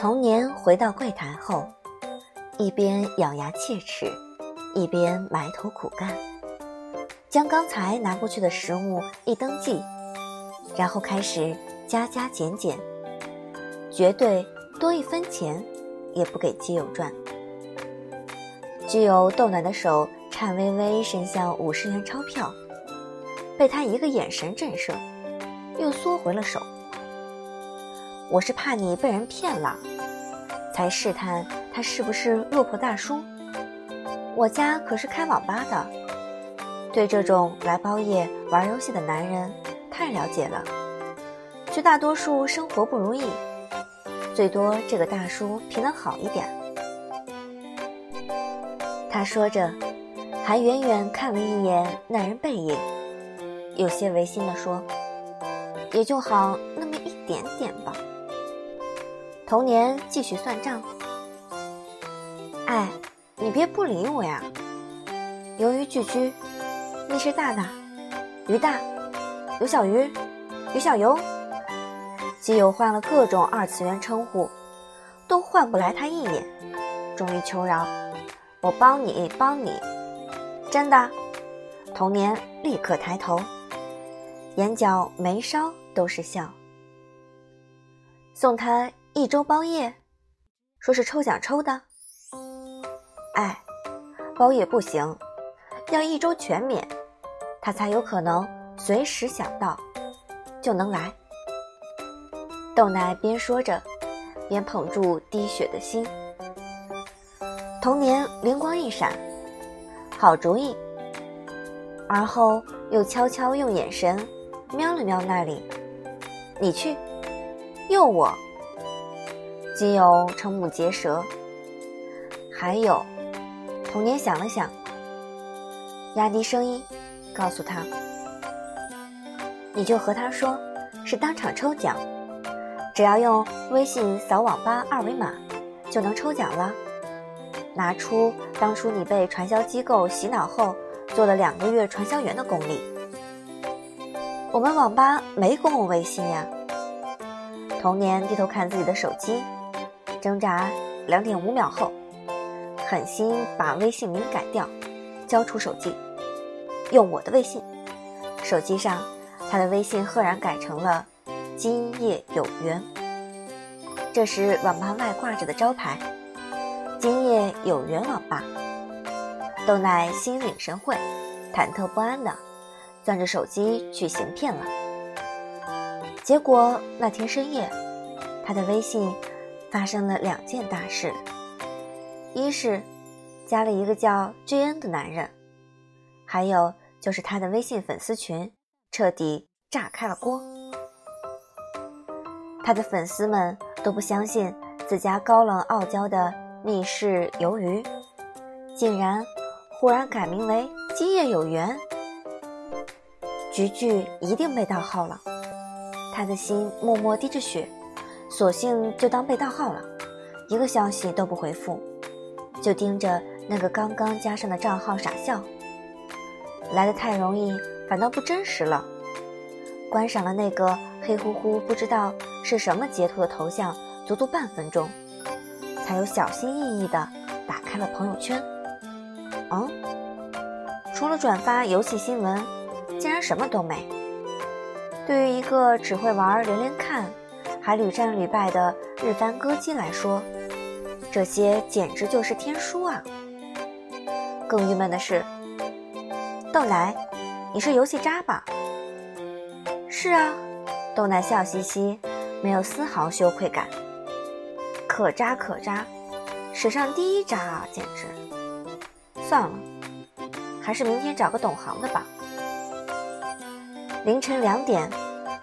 童年回到柜台后，一边咬牙切齿，一边埋头苦干，将刚才拿过去的食物一登记，然后开始加加减减，绝对多一分钱也不给基友赚。基友豆奶的手颤巍巍伸向五十元钞票，被他一个眼神震慑，又缩回了手。我是怕你被人骗了，来试探他是不是落魄大叔。我家可是开网吧的，对这种来包夜玩游戏的男人太了解了。绝大多数生活不如意，最多这个大叔皮能好一点。他说着，还远远看了一眼那人背影，有些违心地说：“也就好那么一点点。”童年继续算账。哎，你别不理我呀！鱿鱼聚居，密室大大，鱼大，刘小鱼，于小游，基友换了各种二次元称呼，都换不来他一眼。终于求饶：“我帮你，帮你，真的。”童年立刻抬头，眼角眉梢都是笑。送他。一周包夜，说是抽奖抽的。哎，包夜不行，要一周全免，他才有可能随时想到就能来。豆奶边说着，边捧住滴血的心。童年灵光一闪，好主意。而后又悄悄用眼神瞄了瞄那里，你去，又我。基友瞠目结舌，还有，童年想了想，压低声音告诉他：“你就和他说，是当场抽奖，只要用微信扫网吧二维码，就能抽奖了。拿出当初你被传销机构洗脑后，做了两个月传销员的功力。我们网吧没公共微信呀。”童年低头看自己的手机。挣扎两点五秒后，狠心把微信名改掉，交出手机，用我的微信。手机上，他的微信赫然改成了“今夜有缘”，这是网吧外挂着的招牌，“今夜有缘网吧”。豆奶心领神会，忐忑不安的攥着手机去行骗了。结果那天深夜，他的微信。发生了两件大事，一是加了一个叫 J.N 的男人，还有就是他的微信粉丝群彻底炸开了锅。他的粉丝们都不相信自家高冷傲娇的密室鱿鱼，竟然忽然改名为今夜有缘，菊菊一定被盗号了。他的心默默滴着血。索性就当被盗号了，一个消息都不回复，就盯着那个刚刚加上的账号傻笑。来的太容易，反倒不真实了。观赏了那个黑乎乎不知道是什么截图的头像，足足半分钟，才有小心翼翼地打开了朋友圈。嗯，除了转发游戏新闻，竟然什么都没。对于一个只会玩连连看。还屡战屡败的日番歌姬来说，这些简直就是天书啊！更郁闷的是，豆奶，你是游戏渣吧？是啊，豆奶笑嘻嘻，没有丝毫羞愧感。可渣可渣，史上第一渣啊！简直。算了，还是明天找个懂行的吧。凌晨两点。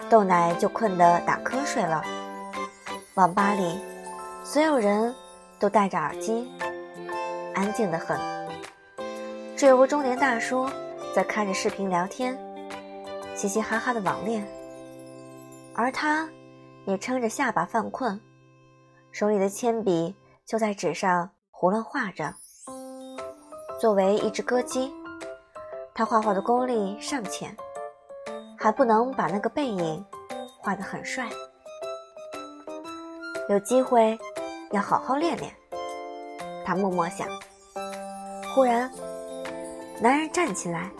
豆奶就困得打瞌睡了。网吧里，所有人都戴着耳机，安静的很。只有个中年大叔在看着视频聊天，嘻嘻哈哈的网恋。而他，也撑着下巴犯困，手里的铅笔就在纸上胡乱画着。作为一只歌姬，他画画的功力尚浅。还不能把那个背影画得很帅。有机会，要好好练练。他默默想。忽然，男人站起来，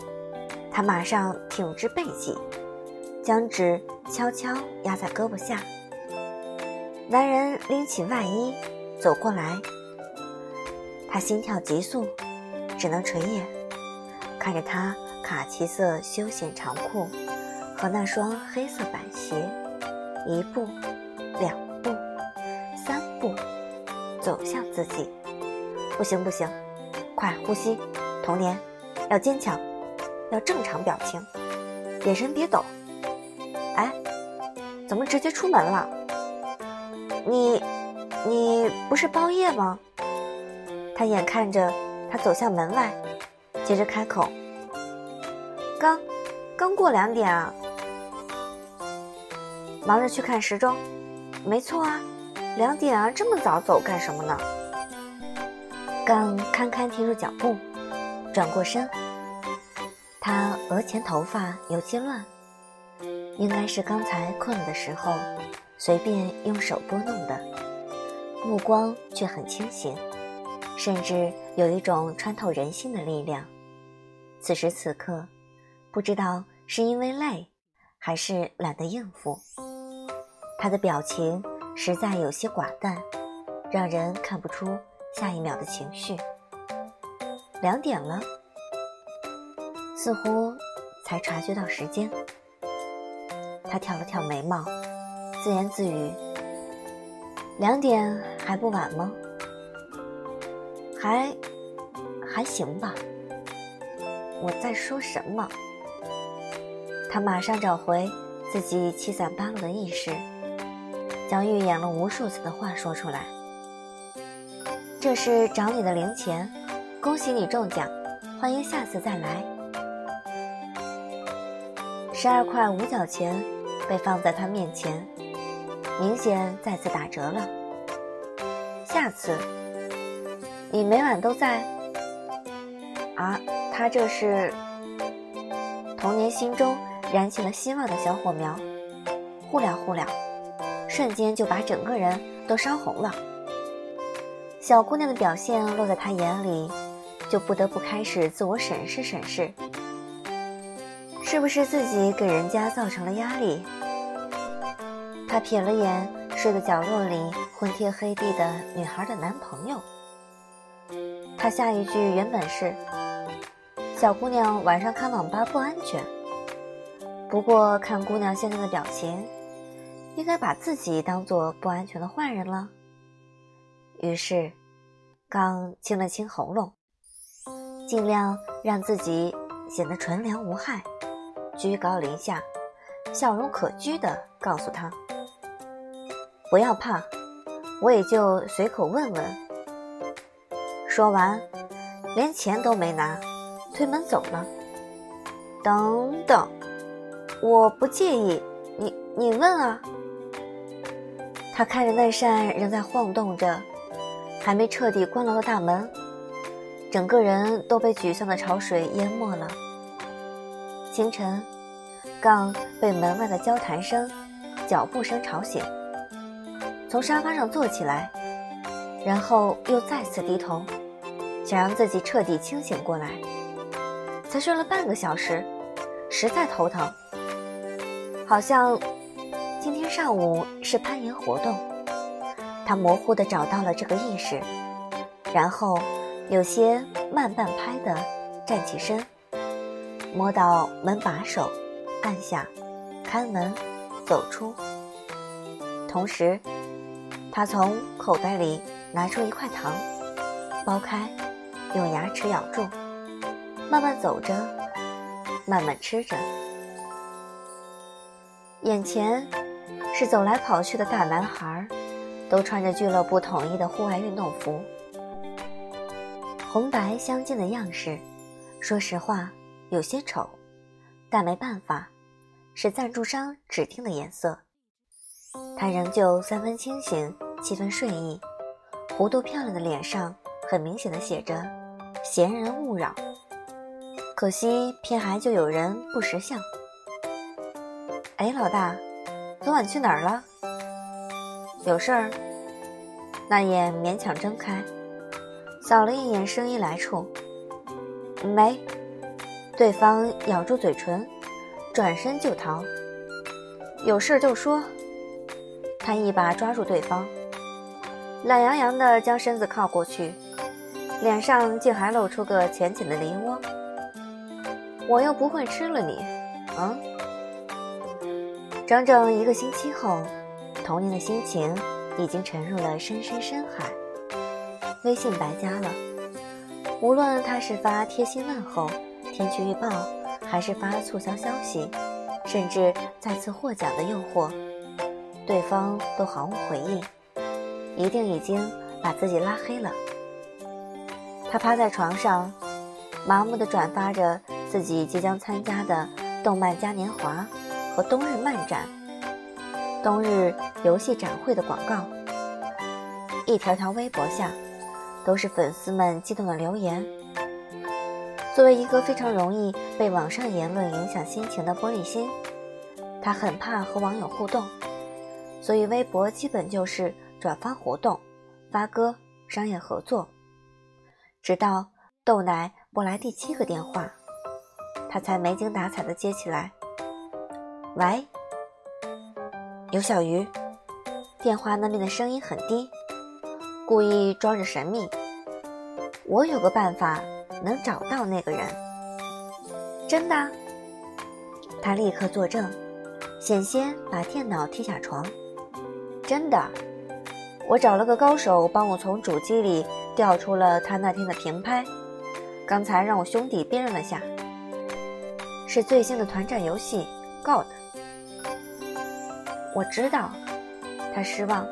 他马上挺直背脊，将纸悄悄压在胳膊下。男人拎起外衣走过来，他心跳急速，只能垂眼看着他卡其色休闲长裤和那双黑色板鞋，一步，两，走向自己。不行，不行。快呼吸，童年，要坚强，要正常表情，眼神别抖。哎，怎么直接出门了？你，你不是包夜吗？他眼看着他走向门外，接着开口：“刚，刚过两点啊，忙着去看时钟。没错啊，两点啊，这么早走干什么呢？”刚堪堪停住脚步，转过身，他额前头发有些乱，应该是刚才困了的时候随便用手拨弄的，目光却很清醒，甚至有一种穿透人心的力量。此时此刻，不知道是因为累，还是懒得应付，他的表情实在有些寡淡，让人看不出。下一秒的情绪，两点了，似乎才察觉到时间。他挑了挑眉毛，自言自语：“两点还不晚吗？还还行吧。”我在说什么？他马上找回自己七散八落的意识，将预演了无数次的话说出来。这是找你的零钱，恭喜你中奖，欢迎下次再来。十二块五角钱被放在他面前，明显再次打折了。下次，你每晚都在？啊，他这是……童年心中燃起了希望的小火苗，呼了呼了，瞬间就把整个人都烧红了。小姑娘的表现落在他眼里，就不得不开始自我审视审视，是不是自己给人家造成了压力？他瞥了眼睡在角落里昏天黑地的女孩的男朋友，他下一句原本是：“小姑娘晚上看网吧不安全。”不过看姑娘现在的表情，应该把自己当做不安全的坏人了。于是。刚清了清喉咙，尽量让自己显得纯良无害，居高临下，笑容可掬的告诉他：“不要怕，我也就随口问问。”说完，连钱都没拿，推门走了。等等，我不介意，你你问啊。他看着那扇仍在晃动着。还没彻底关牢的大门，整个人都被沮丧的潮水淹没了。清晨，杠被门外的交谈声、脚步声吵醒，从沙发上坐起来，然后又再次低头，想让自己彻底清醒过来。才睡了半个小时，实在头疼，好像上午是攀岩活动。他模糊地找到了这个意识，然后有些慢半拍地站起身，摸到门把手，按下，开门，走出。同时，他从口袋里拿出一块糖，剥开，用牙齿咬住，慢慢走着，慢慢吃着。眼前是走来跑去的大男孩。都穿着俱乐部统一的户外运动服，红白相间的样式，说实话有些丑，但没办法，是赞助商指定的颜色。他仍旧三分清醒，七分睡意，弧度漂亮的脸上很明显的写着“闲人勿扰”。可惜偏还就有人不识相。哎，老大，昨晚去哪儿了？有事儿？那眼勉强睁开，扫了一眼声音来处，没。对方咬住嘴唇，转身就逃。有事儿就说。他一把抓住对方，懒洋洋地将身子靠过去，脸上竟还露出个浅浅的梨窝。我又不会吃了你，嗯？整整一个星期后，童年的心情已经沉入了深深深海。微信白加了，无论他是发贴心问候、天气预报，还是发促销消息，甚至再次获奖的诱惑。对方都毫无回应，一定已经把自己拉黑了。他趴在床上，麻木地转发着自己即将参加的动漫嘉年华和冬日漫展、冬日游戏展会的广告。一条条微博下，都是粉丝们激动的留言。作为一个非常容易被网上言论影响心情的玻璃心，他很怕和网友互动。所以，微博基本就是转发活动、发歌、商业合作。直到豆奶拨来第七个电话，他才没精打采地接起来。“喂，有小鱼。”电话那边的声音很低，故意装着神秘。“我有个办法能找到那个人。”“真的？”他立刻作证，险些把电脑踢下床。真的，我找了个高手帮我从主机里调出了他那天的屏拍，刚才让我兄弟辨认了下，是最新的团战游戏《God》。我知道，他失望。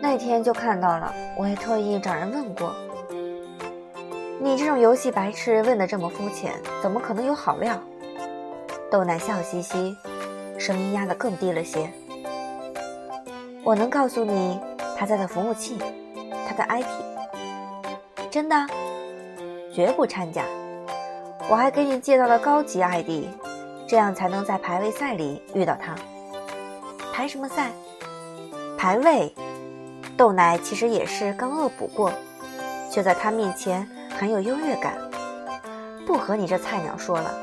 那天就看到了，我也特意找人问过。你这种游戏白痴问的这么肤浅，怎么可能有好料？豆奶笑嘻嘻，声音压得更低了些。我能告诉你他在的服务器，他的 IP，真的，绝不掺假。我还给你借到了高级 ID，这样才能在排位赛里遇到他。排什么赛？排位。豆奶其实也是刚恶补过，却在他面前很有优越感。不和你这菜鸟说了，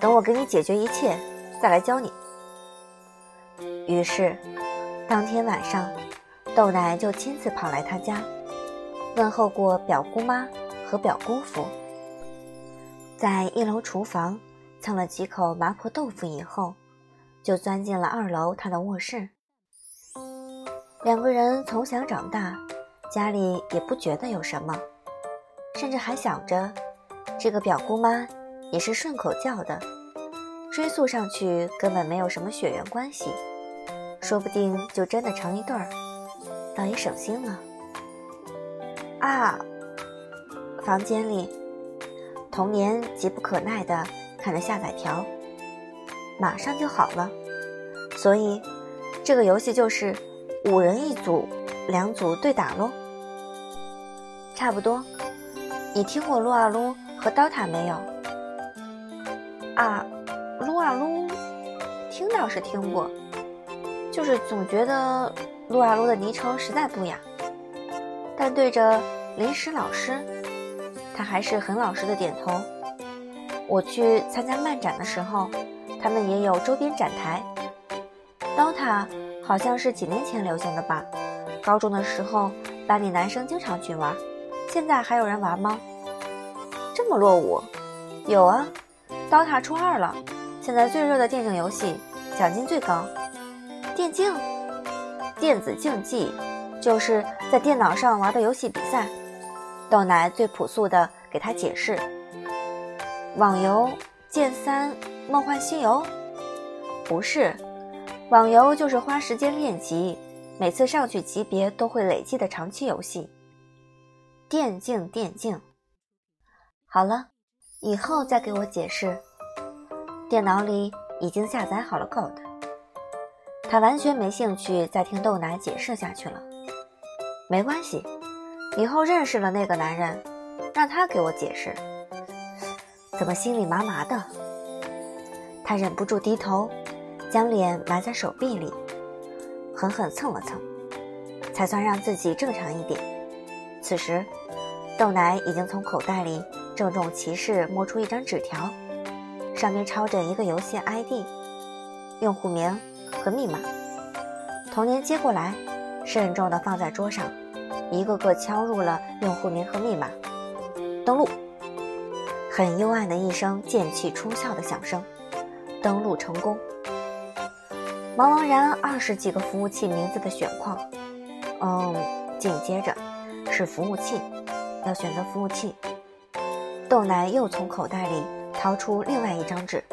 等我给你解决一切，再来教你。于是。当天晚上，豆奶就亲自跑来他家，问候过表姑妈和表姑父，在一楼厨房蹭了几口麻婆豆腐以后，就钻进了二楼他的卧室。两个人从小长大，家里也不觉得有什么，甚至还想着这个表姑妈也是顺口叫的，追溯上去根本没有什么血缘关系。说不定就真的成一对儿，倒也省心了。啊！房间里，童年急不可耐地看着下载条，马上就好了。所以，这个游戏就是五人一组，两组对打喽。差不多。你听过撸啊撸和刀塔没有？啊，撸啊撸，听倒是听过。就是总觉得撸啊撸的昵称实在不雅，但对着临时老师，他还是很老实的点头。我去参加漫展的时候，他们也有周边展台。DOTA 好像是几年前流行的吧？高中的时候班里男生经常去玩，现在还有人玩吗？这么落伍？有啊，DOTA 出二了，现在最热的电竞游戏，奖金最高。电竞，电子竞技，就是在电脑上玩的游戏比赛。豆奶最朴素的给他解释：网游、剑三、梦幻西游，不是，网游就是花时间练级，每次上去级别都会累积的长期游戏。电竞，电竞，好了，以后再给我解释。电脑里已经下载好了 God。他完全没兴趣再听豆奶解释下去了。没关系，以后认识了那个男人，让他给我解释。怎么心里麻麻的？他忍不住低头，将脸埋在手臂里，狠狠蹭了蹭。才算让自己正常一点。此时，豆奶已经从口袋里郑重其事摸出一张纸条，上面抄着一个游戏 ID、用户名和密码。童年接过来，慎重地放在桌上，一个个敲入了用户名和密码，登录。很幽暗的一声剑气出鞘的响声，登录成功。茫茫然二十几个服务器名字的选框，嗯，紧接着是服务器，要选择服务器。豆奶又从口袋里掏出另外一张纸，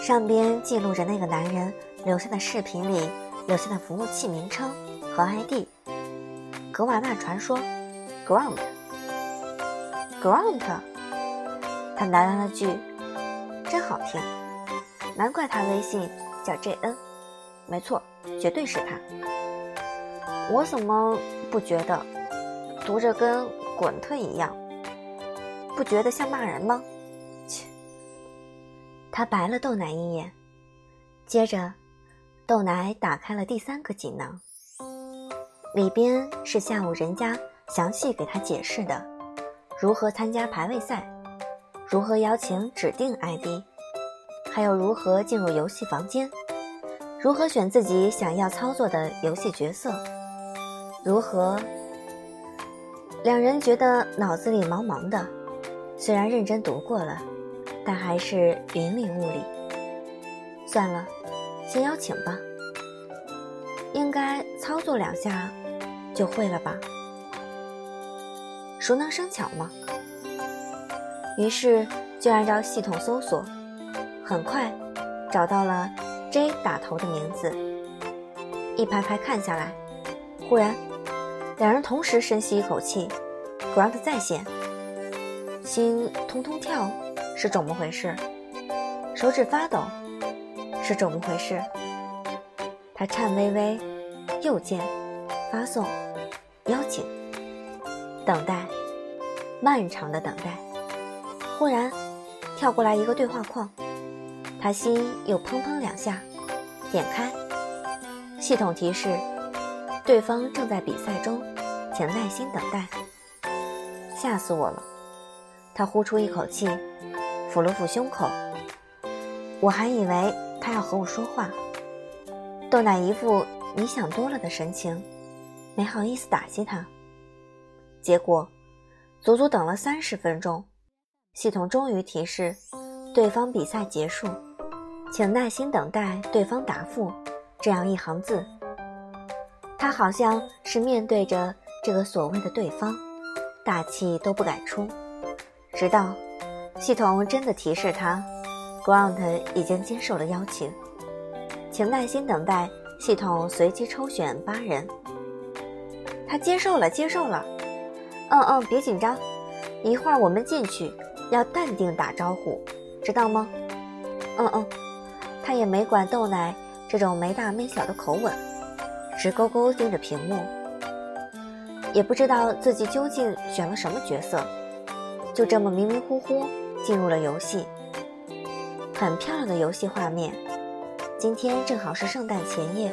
上边记录着那个男人留下的视频里留下的服务器名称和 ID：格瓦纳传说，Grunt，Grunt。他喃喃了句：“真好听，难怪他微信叫 JN，没错，绝对是他。我怎么不觉得读着跟滚特一样？不觉得像骂人吗？”切！他白了豆奶一眼，接着豆奶打开了第三个锦囊，里边是下午人家详细给他解释的如何参加排位赛。如何邀请指定 ID，还有如何进入游戏房间，如何选自己想要操作的游戏角色，如何……两人觉得脑子里茫茫的，虽然认真读过了，但还是云里雾里。算了，先邀请吧，应该操作两下就会了吧？熟能生巧吗？于是就按照系统搜索，很快找到了 J 打头的名字。一排排看下来，忽然两人同时深吸一口气，Grant 在线，心通通跳，是怎么回事？手指发抖，是怎么回事？他颤巍巍，右键发送邀请，等待，漫长的等待。忽然，跳过来一个对话框，他心又砰砰两下，点开，系统提示：对方正在比赛中，请耐心等待。吓死我了！他呼出一口气，抚了抚胸口。我还以为他要和我说话。豆奶一副你想多了的神情，没好意思打击他。结果，足足等了三十分钟。系统终于提示，对方比赛结束，请耐心等待对方答复。这样一行字，他好像是面对着这个所谓的对方，大气都不敢出。直到系统真的提示他，Grant 已经接受了邀请，请耐心等待。系统随机抽选八人，他接受了，接受了。嗯嗯，别紧张，一会儿我们进去。要淡定打招呼，知道吗？嗯嗯，他也没管豆奶这种没大没小的口吻，直勾勾盯着屏幕，也不知道自己究竟选了什么角色，就这么迷迷糊糊进入了游戏。很漂亮的游戏画面，今天正好是圣诞前夜，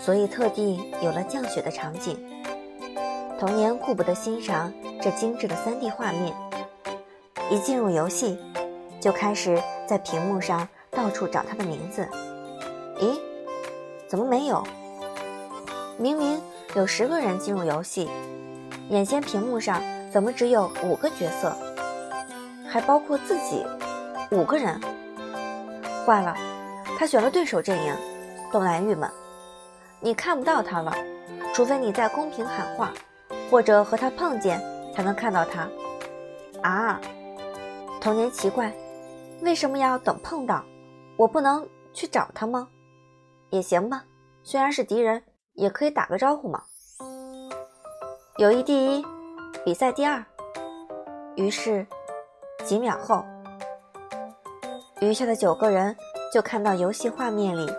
所以特地有了降雪的场景。童年顾不得欣赏这精致的 3D 画面。一进入游戏，就开始在屏幕上到处找他的名字。咦，怎么没有？明明有十个人进入游戏，眼前屏幕上怎么只有五个角色，还包括自己？五个人，坏了，他选了对手阵营。豆奶郁闷，你看不到他了，除非你在公屏喊话，或者和他碰见，才能看到他。啊！童年奇怪，为什么要等碰到？我不能去找他吗？也行吧，虽然是敌人，也可以打个招呼嘛。友谊第一，比赛第二。于是，几秒后，余下的九个人就看到游戏画面里，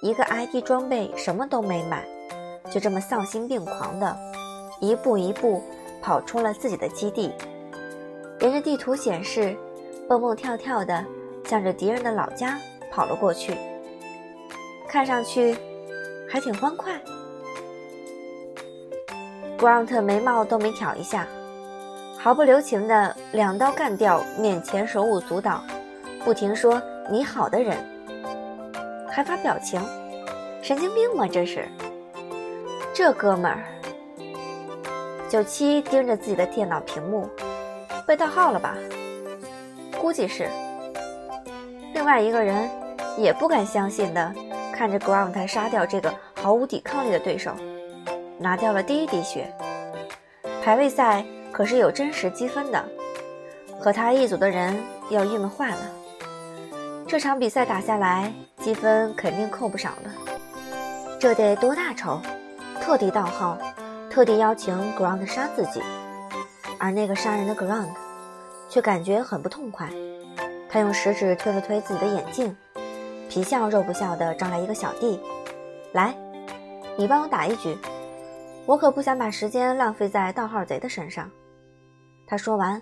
一个 ID 装备什么都没买，就这么丧心病狂的，一步一步跑出了自己的基地。沿着地图显示，蹦蹦跳跳的向着敌人的老家跑了过去，看上去还挺欢快。Grant 眉毛都没挑一下，毫不留情的两刀干掉面前手舞足蹈、不停说“你好”的人，还发表情，神经病吗？这是，这哥们儿。九七盯着自己的电脑屏幕，被盗号了吧？估计是。另外一个人也不敢相信的看着 Grant 杀掉这个毫无抵抗力的对手，拿掉了第一滴血。排位赛可是有真实积分的，和他一组的人要郁闷坏了。这场比赛打下来，积分肯定扣不少了。这得多大仇？特地盗号，特地邀请 Grant 杀自己，而那个杀人的 Grant 却感觉很不痛快。他用食指推了推自己的眼镜，皮笑肉不笑地招来一个小弟：“来，你帮我打一局，我可不想把时间浪费在盗号贼的身上。”他说完，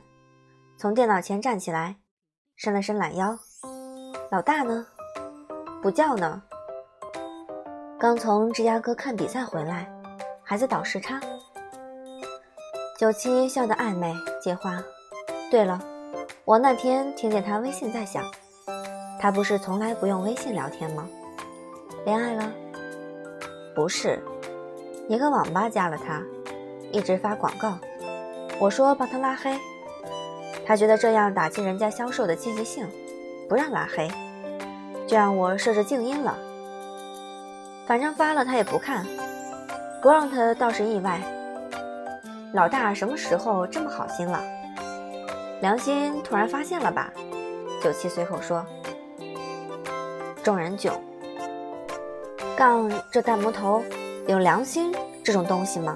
从电脑前站起来，伸了伸懒腰：“老大呢？不叫呢。刚从芝加哥看比赛回来，还在倒时差。”九七笑得暧昧，接话：“对了。”我那天听见他微信在响，他不是从来不用微信聊天吗？恋爱了？不是，一个网吧加了他，一直发广告。我说帮他拉黑，他觉得这样打击人家销售的积极性，不让拉黑，就让我设置静音了。反正发了他也不看。Grant 倒是意外，老大什么时候这么好心了？良心突然发现了吧？九七随口说。众人囧。杠这大魔头有良心这种东西吗？